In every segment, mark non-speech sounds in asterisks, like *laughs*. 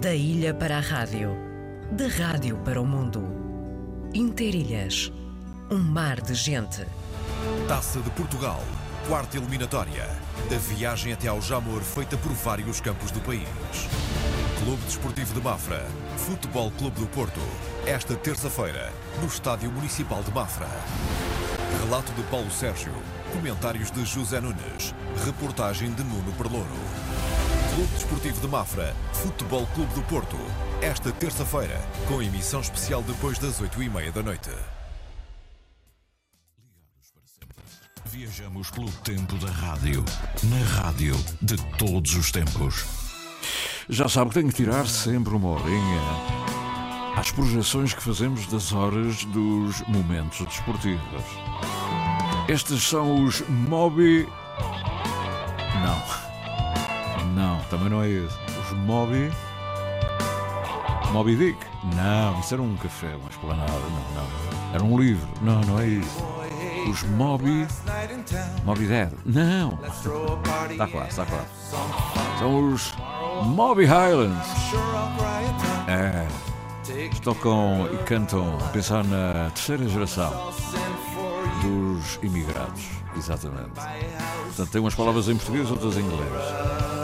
Da ilha para a rádio, da rádio para o mundo. Interilhas, um mar de gente. Taça de Portugal, quarta eliminatória. A viagem até ao Jamor feita por vários campos do país. Clube Desportivo de Mafra, Futebol Clube do Porto. Esta terça-feira, no Estádio Municipal de Mafra. Relato de Paulo Sérgio. Comentários de José Nunes. Reportagem de Nuno Perlouro. Clube Desportivo de Mafra, Futebol Clube do Porto. Esta terça-feira, com emissão especial depois das oito e meia da noite. Viajamos pelo tempo da rádio, na rádio de todos os tempos. Já sabe que tem que tirar sempre uma horinha às projeções que fazemos das horas dos momentos desportivos. Estes são os Moby. Não. Também não é esse. Os Moby. Moby Dick? Não, isso era um café, uma esplanada. Não, não. Era um livro. Não, não é isso. Os Moby. Moby Dead? Não. Está quase, está quase. São os Moby Highlands. É. Tocam e cantam a pensar na terceira geração dos imigrados. Exatamente. Portanto, tem umas palavras em português, outras em inglês.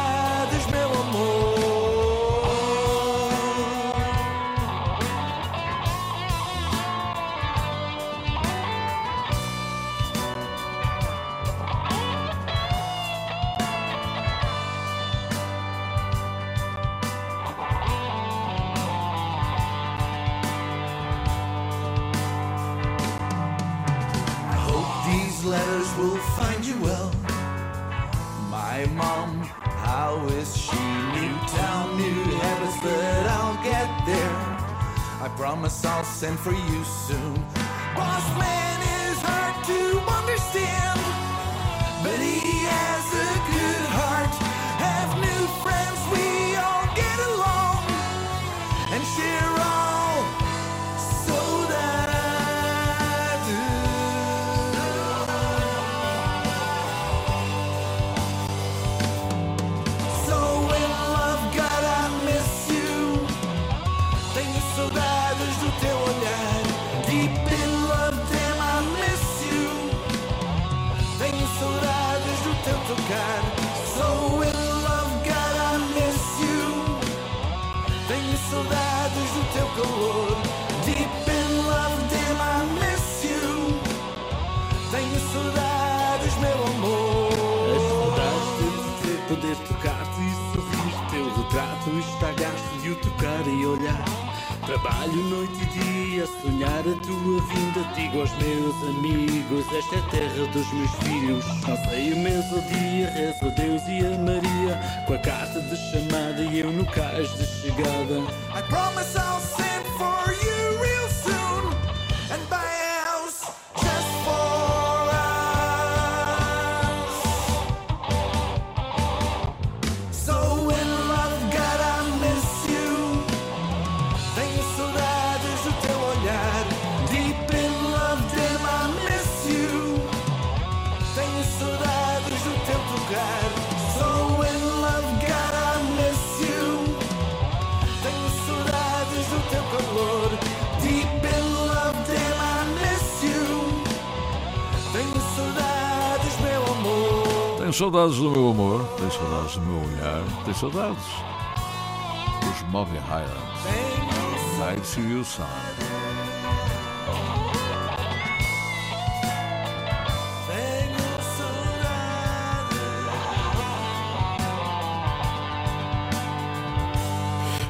chamada e eu no cais de chegada. I promise I'll send for you saudades do meu amor, tenho saudades do meu olhar, tenho saudades dos Moby Highlands. I see you, son.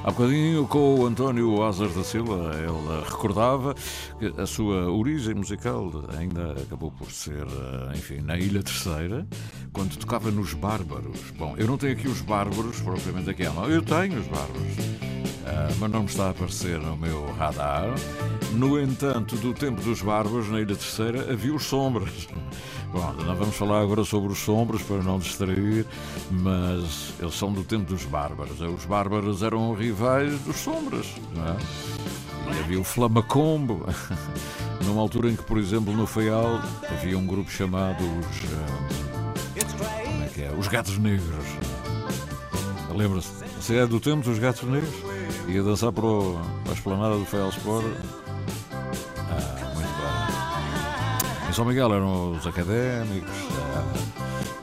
Há bocadinho com o António Azar da Silva, ele recordava que a sua origem musical ainda acabou por ser, eh, enfim, na Ilha Terceira, quando tocava nos Bárbaros. Bom, eu não tenho aqui os Bárbaros, propriamente aqui à mão. Eu tenho os Bárbaros, uh, mas não me está a aparecer no meu radar. No entanto, do tempo dos Bárbaros, na Ilha Terceira, havia os Sombras. *laughs* Bom, não vamos falar agora sobre os Sombras para não distrair, mas eles são do tempo dos Bárbaros. Os Bárbaros eram rivais dos Sombras, não é? E havia o Flamacombo. *laughs* Numa altura em que, por exemplo, no Feial havia um grupo chamado os. Como que é? Os Gatos Negros. Lembra-se? Você é do tempo dos Gatos Negros? Ia dançar para, a esplanada do Feial Sport. Ah, muito bem. Em São Miguel eram os académicos.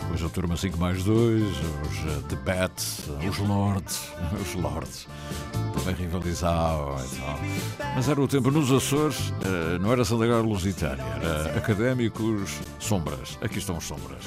Depois a turma 5 mais 2, os uh, The Bats, os Lords, *laughs* os Lords também rivalizavam. Mas era o tempo nos Açores, uh, não era Santa Lusitânia, era Académicos Sombras. Aqui estão os Sombras.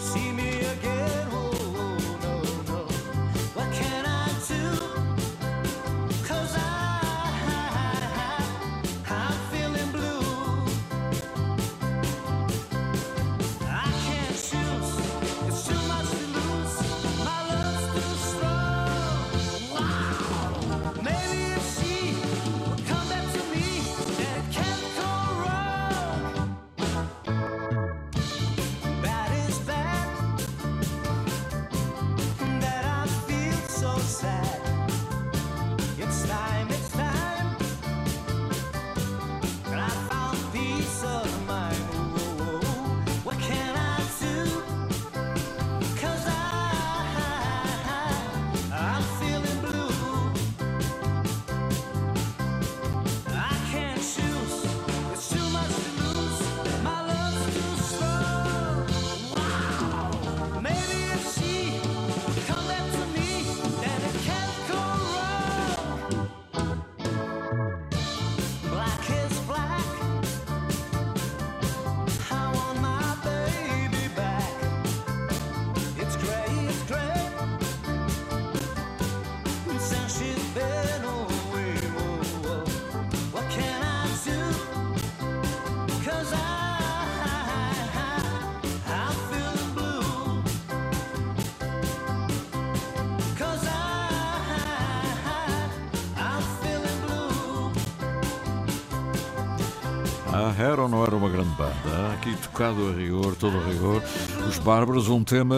Era ou não era uma grande banda? Aqui tocado a rigor, todo a rigor. Os Bárbaros, um tema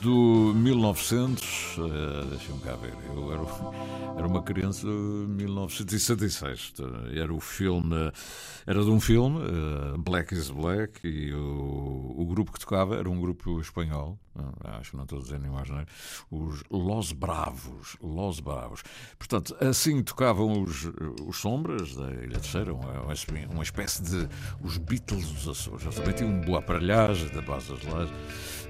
do 1900. Uh, Deixa-me cá ver. Eu era, era uma criança de 1966. Era o filme. Era de um filme, uh, Black is Black, e o, o grupo que tocava era um grupo espanhol. Acho que não estou a dizer nenhuma asneira. Os Los Bravos. Los Bravos. Portanto, assim tocavam os, os Sombras da Ilha Terceira, uma, uma espécie de os Beatles dos Açores. Eles também tinham uma boa aparelhagem da base das lajes.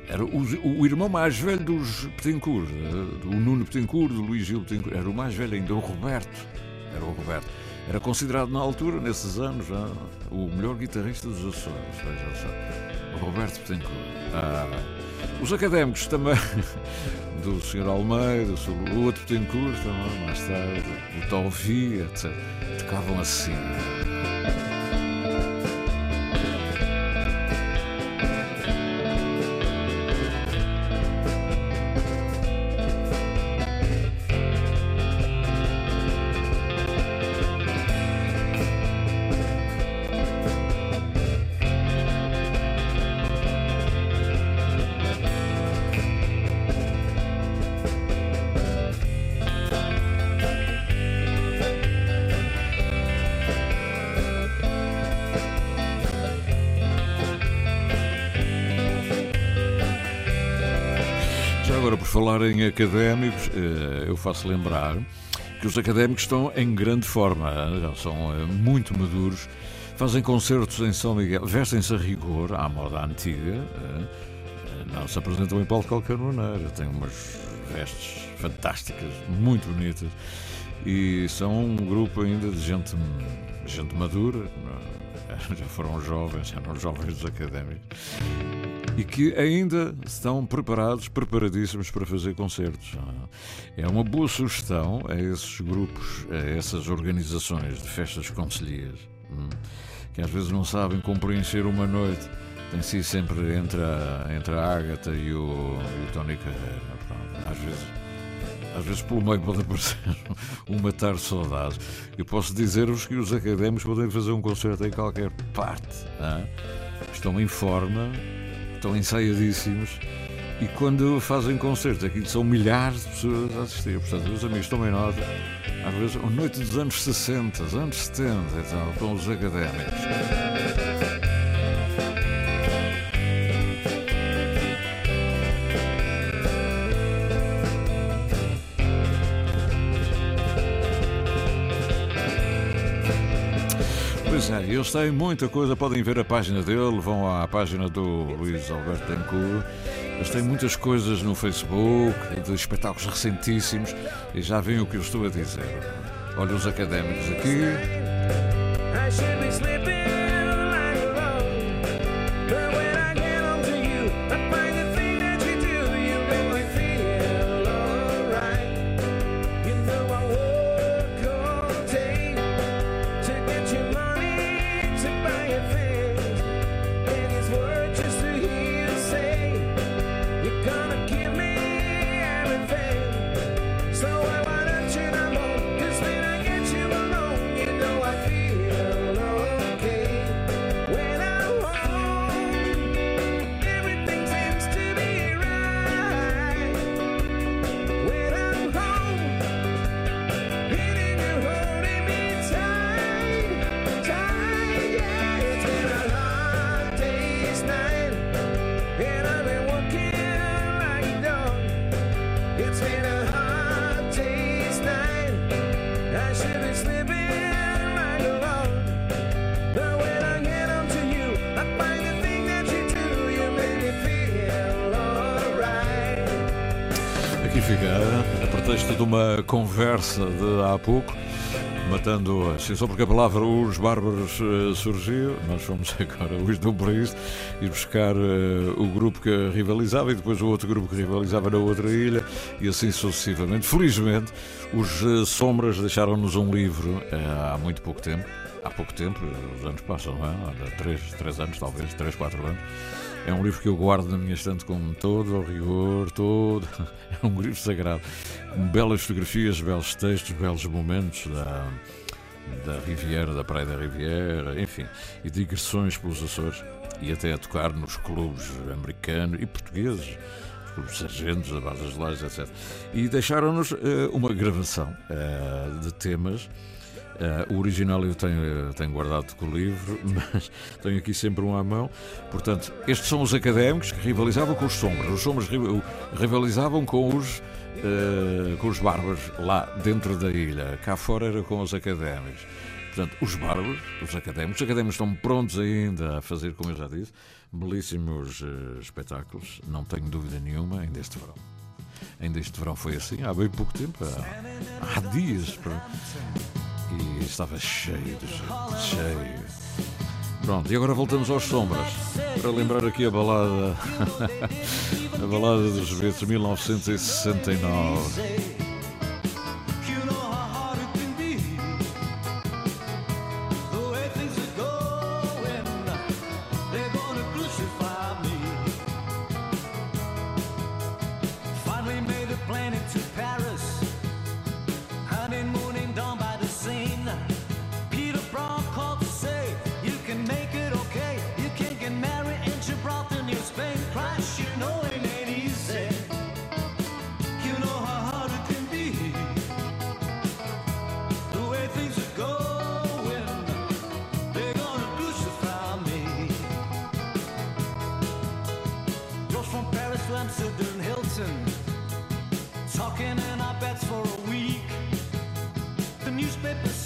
Era o, o, irmão mais velho dos Petencourt, eh, o Nuno Petencourt, do Luís Gil Petencourt. Era o mais velho ainda, o Roberto. Era o Roberto. Era considerado na altura, nesses anos, o melhor guitarrista dos Açores. Veja só. Roberto Petencourt. Ah, os académicos também, *laughs* do Sr. Almeida, o outro Petencourt também, mais tarde, o Tolvi, etc. Tocavam assim. Académicos, eh, eu faço lembrar que os académicos estão em grande forma, já são eh, muito maduros, fazem concertos em São Miguel, vestem-se a rigor, à moda antiga, eh, não se apresentam em palco qualquer maneira, têm umas vestes fantásticas, muito bonitas, e são um grupo ainda de gente, gente madura, *laughs* já foram jovens, eram jovens dos académicos, e que ainda estão preparados, preparadíssimos para fazer concertos. É uma boa sugestão a esses grupos, a essas organizações de festas concelhias, hum, que às vezes não sabem como preencher uma noite tem sido sempre entre a, entre a Ágata e o, e o Tony Carreira. Às vezes. Às vezes pelo meio pode aparecer *laughs* um matar saudades. Eu posso dizer-vos que os académicos podem fazer um concerto em qualquer parte. Hein? Estão em forma, estão ensaiadíssimos e quando fazem concertos, aqui são milhares de pessoas a assistir. Portanto, os amigos tomem nota. Às vezes, a noite dos anos 60, anos 70, então, com os académicos. Eles têm muita coisa, podem ver a página dele, vão à página do Luís Alberto Tencourt. Eles têm muitas coisas no Facebook, de espetáculos recentíssimos, e já veem o que eu estou a dizer. Olha os académicos. Aqui conversa de há pouco, matando, assim, só porque a palavra os bárbaros uh, surgiu, nós fomos *laughs* agora os do País ir buscar uh, o grupo que rivalizava e depois o outro grupo que rivalizava na outra ilha e assim sucessivamente. Felizmente, os uh, Sombras deixaram-nos um livro há muito pouco tempo. Há pouco tempo, os anos passam, não é? Há três, três anos, talvez, três, quatro anos. É um livro que eu guardo na minha estante com todo o rigor, todo. *laughs* É um livro sagrado. Com belas fotografias, belos textos, belos momentos da, da Riviera, da Praia da Riviera, enfim, e digressões pelos Açores e até a tocar nos clubes americanos e portugueses, os sargentos, da Base das Lajes, etc. E deixaram-nos uh, uma gravação uh, de temas. Uh, o original eu tenho, tenho guardado com o livro, *laughs* mas tenho aqui sempre um à mão. Portanto, estes são os académicos que rivalizavam com os sombras. Os sombras rivalizavam com os, uh, com os bárbaros lá dentro da ilha. Cá fora era com os académicos. Portanto, os bárbaros, os académicos, os académicos estão prontos ainda a fazer, como eu já disse, belíssimos uh, espetáculos, não tenho dúvida nenhuma, ainda este verão. Ainda este verão foi assim, há bem pouco tempo, há, há dias. E estava cheio de gente, cheio. Pronto, e agora voltamos aos sombras para lembrar aqui a balada *laughs* a balada dos Beatles 1969. Paris, and Hilton. Talking in our beds for a week. The newspapers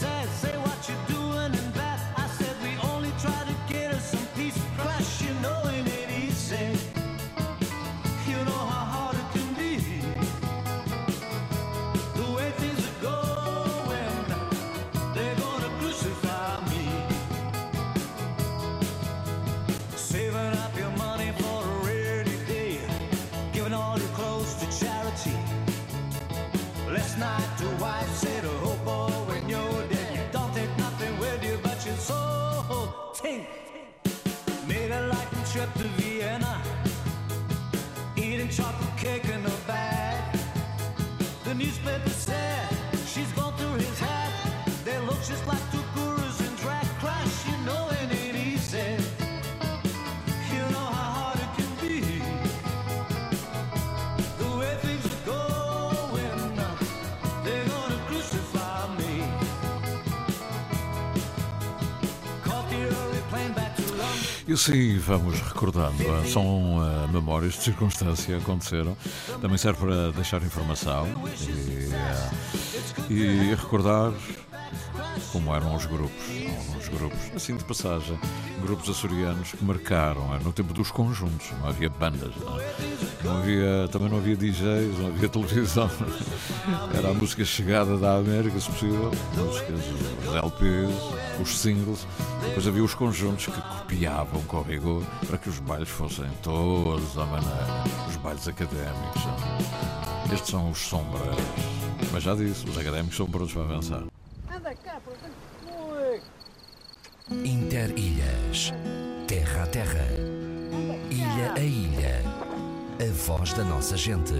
E assim vamos recordando. ah, São ah, memórias de circunstância que aconteceram. Também serve para deixar informação e, ah, e recordar como eram os grupos. Grupos, assim de passagem, grupos açorianos que marcaram. ah, No tempo dos conjuntos, não havia bandas. Não, é? Não havia, também não havia DJs, não havia *laughs* televisão. Era a música chegada da América, se possível. Músicas, os LPs, os singles. Depois havia os conjuntos que copiavam com rigor para que os bailes fossem todos à maneira. Os bailes académicos. não. Estes são os sombras. Mas já disse, os académicos são prontos para avançar. Interilhas. Terra a terra. Ilha a ilha. A voz da nossa gente.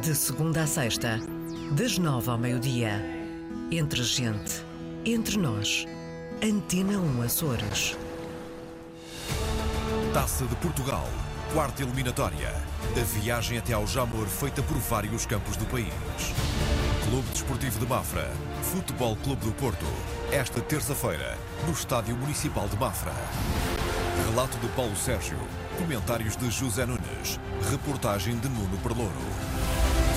De segunda a sexta, das nove ao meio-dia. Entre gente. Entre nós. Antena 1 Açores. Taça de Portugal, quarta eliminatória. A viagem até ao Jamor feita por vários campos do país. Clube Desportivo de Mafra, Futebol Clube do Porto. Esta terça-feira, no Estádio Municipal de Mafra. Relato de Paulo Sérgio. Comentários de José Nunes. Reportagem de Nuno Perlouro.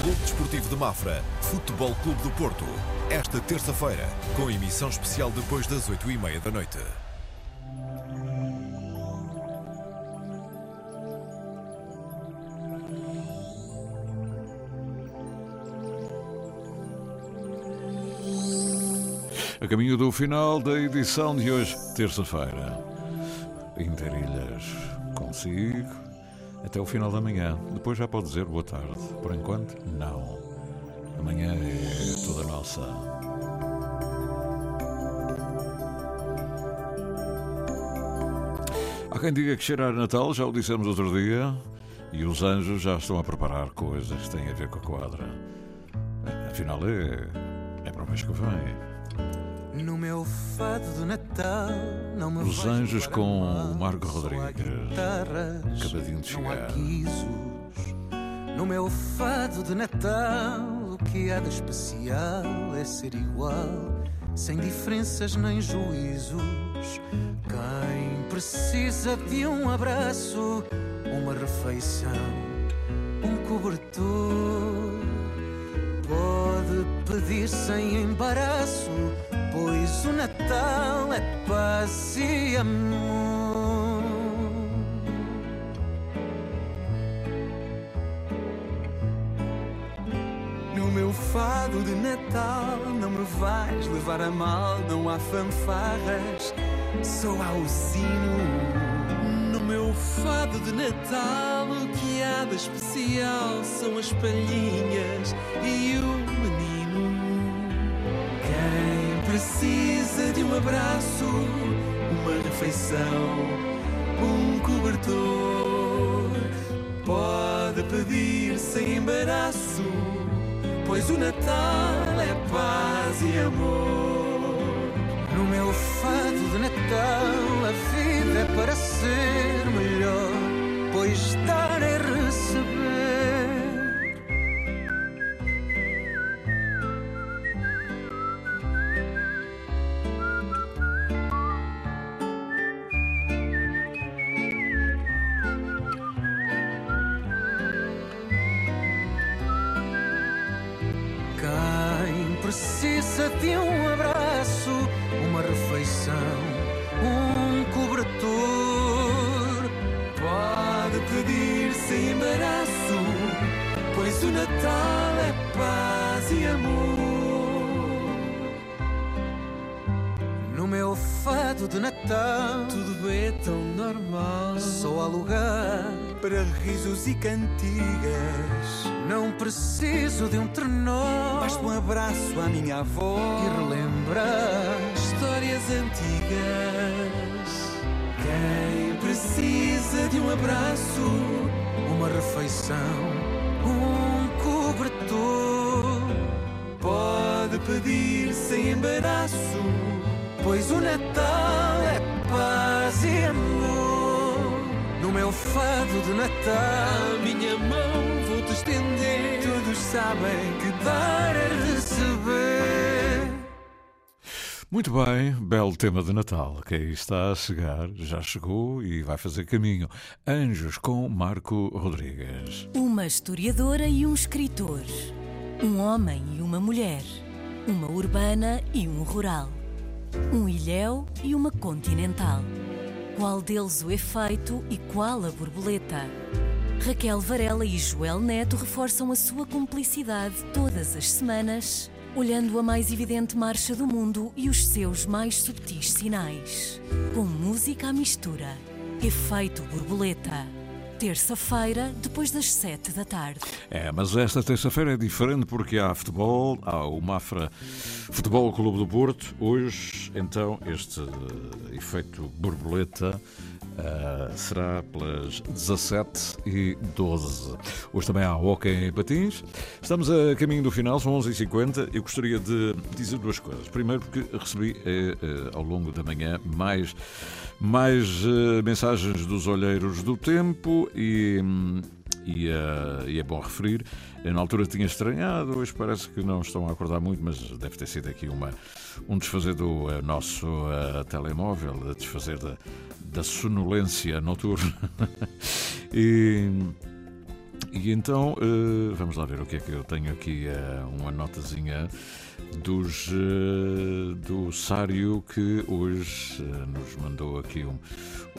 Clube Desportivo de Mafra, Futebol Clube do Porto. Esta terça-feira, com emissão especial depois das oito e meia da noite. A caminho do final da edição de hoje, terça-feira. Interilhas consigo até o final da manhã. Depois já pode dizer boa tarde. Por enquanto, não. Amanhã é toda nossa. Há quem diga que cheirar Natal, já o dissemos outro dia, e os anjos já estão a preparar coisas que têm a ver com a quadra. Afinal, é, é para o mês que vem. No meu fado de Natal, não me Os Anjos com mal, Marco Rodrigues. Acabadinho de chegar. No meu fado de Natal, o que há de especial é ser igual, sem diferenças nem juízos. Quem precisa de um abraço, uma refeição, um cobertor, pode pedir sem embaraço, pois o Natal é paz e amor. No meu fado de Natal não me vais levar a mal, não há fanfarras, só há o sino. No meu fado de Natal o que há de especial são as palhinhas e o precisa de um abraço, uma refeição, um cobertor, pode pedir sem embaraço, pois o Natal é paz e amor. No meu fado de Natal, a vida é para ser melhor, pois dar de um abraço, uma refeição, um cobertor, pode pedir sem embaraço, pois o Natal é paz e amor. No meu fado de Natal, tudo é tão normal. Só há lugar para risos e cantigas. Não preciso de um trenó. Basta um abraço à minha avó e relembra histórias antigas. Quem precisa de um abraço, uma refeição, um cobertor, pedir sem embaraço, pois o Natal é paz e amor. No meu fado de Natal, minha mão vou-te estender. Todos sabem que dar é receber. Muito bem, belo tema de Natal, que aí está a chegar, já chegou e vai fazer caminho. Anjos com Marco Rodrigues. Uma historiadora e um escritor. Um homem e uma mulher. Uma urbana e um rural. Um ilhéu e uma continental. Qual deles o efeito e qual a borboleta? Raquel Varela e Joel Neto reforçam a sua cumplicidade todas as semanas, olhando a mais evidente marcha do mundo e os seus mais subtis sinais. Com música à mistura. Efeito borboleta. Terça-feira, depois das sete da tarde. É, mas esta terça-feira é diferente porque há futebol, há o Mafra Futebol Clube do Porto. Hoje, então, este eh, efeito borboleta Uh, será pelas 17 e 12. Hoje também há Hockey em Patins. Estamos a caminho do final, são 11h50. Eu gostaria de dizer duas coisas. Primeiro, porque recebi uh, uh, ao longo da manhã mais, mais mensagens dos olheiros do tempo e. Um, e, uh, e, é bom referir. Eu, na altura tinha estranhado, hoje parece que não estão a acordar muito, mas deve ter sido aqui uma, um desfazer do uh, nosso uh, telemóvel, desfazer da, da sonolência noturna. *laughs* e, e então, vamos lá ver o que é que eu tenho aqui, uma notazinha dos, do Sário que hoje nos mandou aqui um,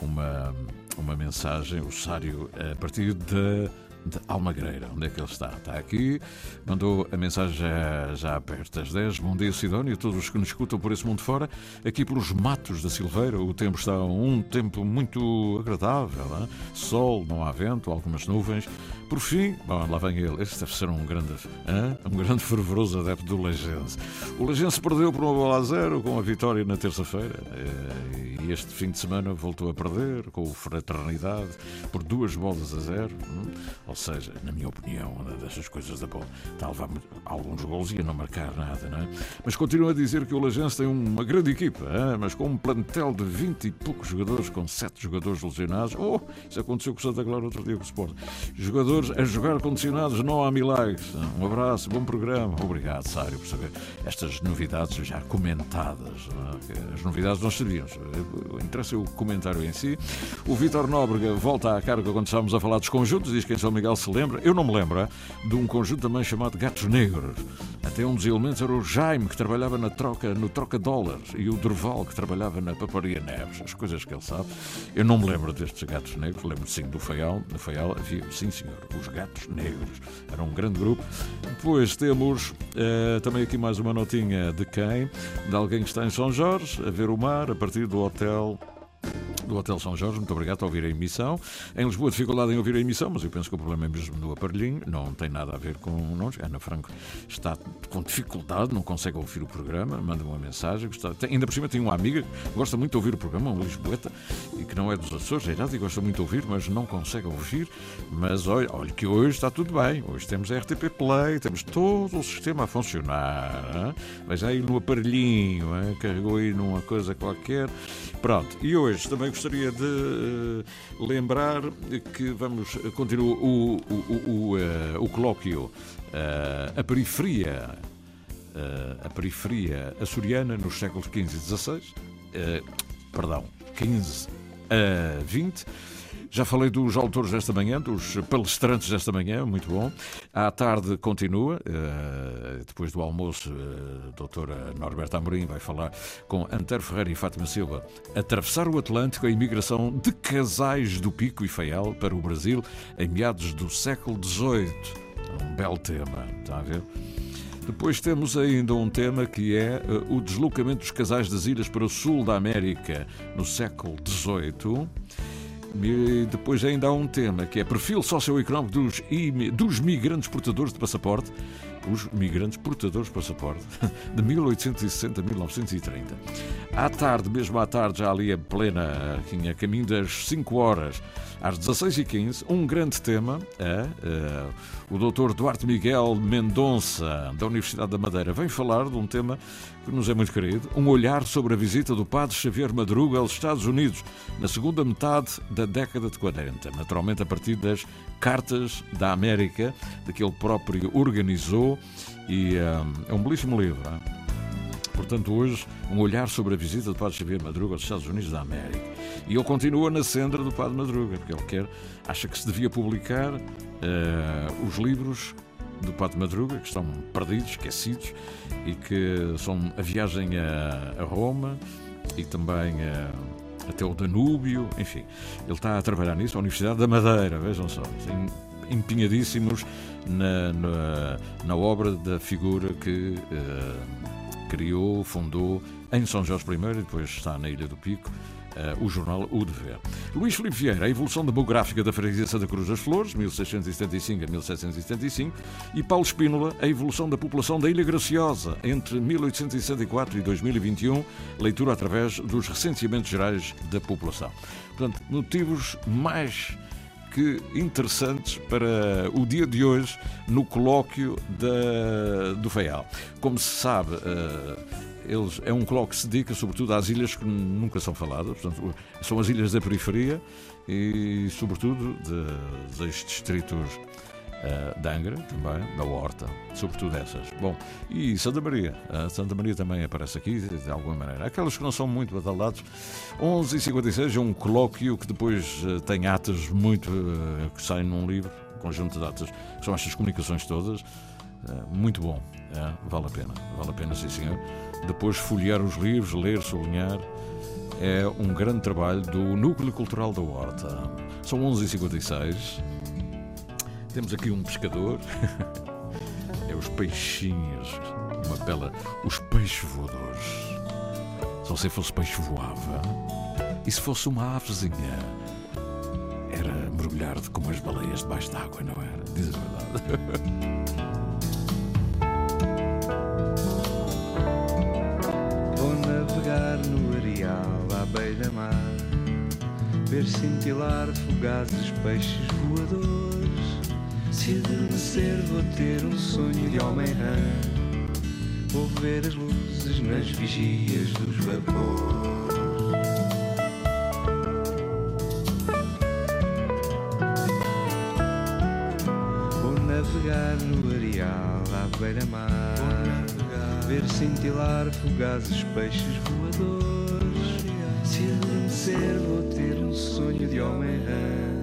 uma uma mensagem, o Sário, a partir de, de Almagreira. Onde é que ele está? Está aqui, mandou a mensagem já, perto das 10. Bom dia, Sidónio, a todos os que nos escutam por esse mundo fora. Aqui pelos matos da Silveira, o tempo está um tempo muito agradável. Hein? Sol, não há vento, algumas nuvens. Por fim, bom, lá vem ele. Este deve ser um grande, hein? um grande fervoroso adepto do Legense. O Legense perdeu por uma bola a zero com a vitória na terça-feira. Eh, e este fim de semana voltou a perder com o Fraternidade por duas bolas a zero. Ou seja, na minha opinião, uma dessas coisas da bola está a levar alguns gols e a não marcar nada, não é? Mas continuo a dizer que o Legense tem uma grande equipa, hein? mas com um plantel de 20 e poucos jogadores, com 7 jogadores lesionados. Oh, isso aconteceu com o Santa Clara outro dia com o Sport. Jogadores a jogar condicionados, não há milagres. Um abraço, bom programa. Obrigado, Sário, por saber estas novidades já comentadas. É? As novidades nós sabíamos. Interessa o comentário em si. O Vítor Nóbrega volta à carga quando estávamos a falar dos conjuntos, diz que em São Miguel se lembra. Eu não me lembro é? de um conjunto também chamado Gatos Negros. Até um dos elementos era o Jaime, que trabalhava na troca, no troca dólares, e o Durval, que trabalhava na Paparia Neves. As coisas que ele sabe. Eu não me lembro destes Gatos Negros, lembro sim do Faial. No Faial havia, sim senhor, os Gatos Negros. Era um grande grupo. Depois temos uh, também aqui mais uma notinha de quem? De alguém que está em São Jorge, a ver o mar, a partir do hotel do Hotel São Jorge, muito obrigado por ouvir a emissão. Em Lisboa, dificuldade em ouvir a emissão, mas eu penso que o problema é mesmo do aparelhinho, não tem nada a ver com nós. Ana Franco está com dificuldade, não consegue ouvir o programa, manda uma mensagem. Está, tem, ainda por cima tem uma amiga que gosta muito de ouvir o programa, uma Lisboeta, e que não é dos Açores, é irado e gosta muito de ouvir, mas não consegue ouvir. Mas olha, olha que hoje está tudo bem. Hoje temos a RTP Play, temos todo o sistema a funcionar. Mas aí no aparelhinho, hein? carregou aí numa coisa qualquer. Pronto, e hoje também gostaria de uh, lembrar que vamos continuar o, o, o, o, uh, o colóquio A Periferia a periferia açoriana nos séculos XV e XVI, perdão, XV a XX, já falei dos autores desta manhã, dos palestrantes desta manhã, muito bom. À tarde continua, uh, depois do almoço, a doutora Norberta Amorim vai falar com Antero Ferreira e Fátima Silva. Atravessar o Atlântico, a imigração de casais do Pico e Faial para o Brasil em meados do século XVIII. Um belo tema, está a ver? Depois temos ainda um tema que é uh, o deslocamento dos casais das ilhas para o sul da América no século XVIII. E depois ainda há um tema que é perfil socioeconómico dos, dos migrantes portadores de passaporte os migrantes portadores de passaporte, *laughs* de 1860 a 1930. À tarde, mesmo à tarde, já ali a plena, aqui a caminho das 5 horas, às 16h15, um grande tema é uh, o Dr. Duarte Miguel Mendonça, da Universidade da Madeira, vem falar de um tema que nos é muito querido, um olhar sobre a visita do padre Xavier Madruga aos Estados Unidos na segunda metade da década de 40, naturalmente a partir das Cartas da América, que ele próprio organizou, e uh, é um belíssimo livro. Hein? Portanto, hoje, um olhar sobre a visita do Padre Xavier Madruga aos Estados Unidos da América. E ele continua na senda do Padre Madruga, porque ele quer, acha que se devia publicar uh, os livros do Padre Madruga, que estão perdidos, esquecidos, e que são a viagem a, a Roma e também a, até o Danúbio, enfim. Ele está a trabalhar nisso, a Universidade da Madeira, vejam só, empenhadíssimos na, na, na obra da figura que uh, criou, fundou em São Jorge I e depois está na Ilha do Pico uh, o jornal O Dever. Luís Filipe Vieira, a evolução demográfica da freguesia Santa Cruz das Flores, 1675 a 1775, e Paulo Espínola, a evolução da população da Ilha Graciosa, entre 1864 e 2021, leitura através dos recenseamentos gerais da população. Portanto, motivos mais que interessantes para o dia de hoje no colóquio da, do FEAL. Como se sabe, uh, eles, é um colóquio que se dedica sobretudo às ilhas que nunca são faladas, portanto, são as ilhas da periferia e, sobretudo, de, dos distritos uh, de Angra, também, da Horta, sobretudo essas. Bom, e Santa Maria, uh, Santa Maria também aparece aqui, de alguma maneira. Aquelas que não são muito badaladas. 11h56 é um colóquio que depois uh, tem atas muito. Que saem num livro, conjunto de atas, são estas comunicações todas. muito bom, vale a pena, vale a pena, sim senhor depois folhear os livros, ler, sublinhar. É um grande trabalho do Núcleo Cultural da Horta. São 11h56. Temos aqui um pescador. *laughs* é os peixinhos. Uma bela. Os peixes voadores. Só se fosse peixe voava. E se fosse uma avezinha? Era mergulhar como as baleias debaixo d'água, não era? Diz a verdade. *laughs* no areal à beira-mar, ver cintilar fugazes peixes voadores. Se adormecer, vou ter um sonho de homem-rã, vou ver as luzes nas vigias dos vapores. Vou navegar no areal à beira-mar ver cintilar fugazes peixes voadores. Se adormecer, vou ter um sonho de homem-rã.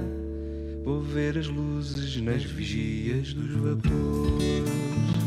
Vou ver as luzes nas vigias dos vapores.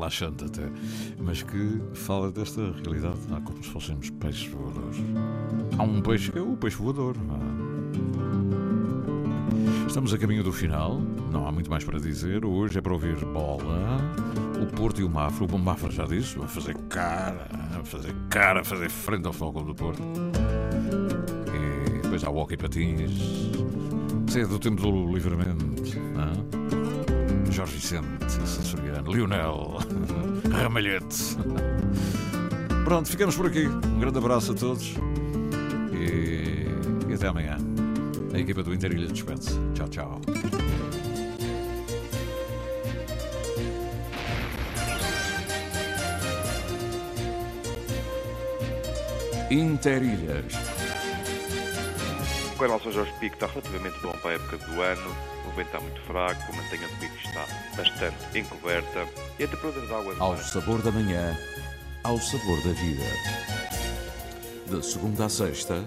relaxante até, mas que fala desta realidade, é como se fôssemos peixes voadores. Há um peixe que é o peixe voador. Estamos a caminho do final, não há muito mais para dizer. Hoje é para ouvir bola, o Porto e o Mafra. O Mafra já disse, vai fazer cara, vai fazer cara, fazer frente ao Futebol do Porto. E depois há o Hockey Patins. Isso é do tempo do livramento. Não? É? Jorge Vicente, Sensoriano, Lionel, *laughs* Ramalhete. Pronto, ficamos por aqui. Um grande abraço a todos e, e até amanhã. A equipa do Interilha despede-se. Tchau, tchau. Interilhas. O canal São Jorge Pico está relativamente bom para a época do ano. O vento está muito fraco, a mantenha do pico está bastante encoberta e a temperatura da água... Ao sabor da manhã, ao sabor da vida. De segunda a sexta,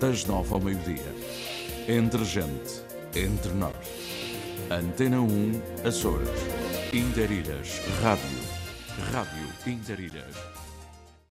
das nove ao meio-dia. Entre gente, entre nós. Antena 1, Açores. Interilhas Rádio. Rádio Interilhas.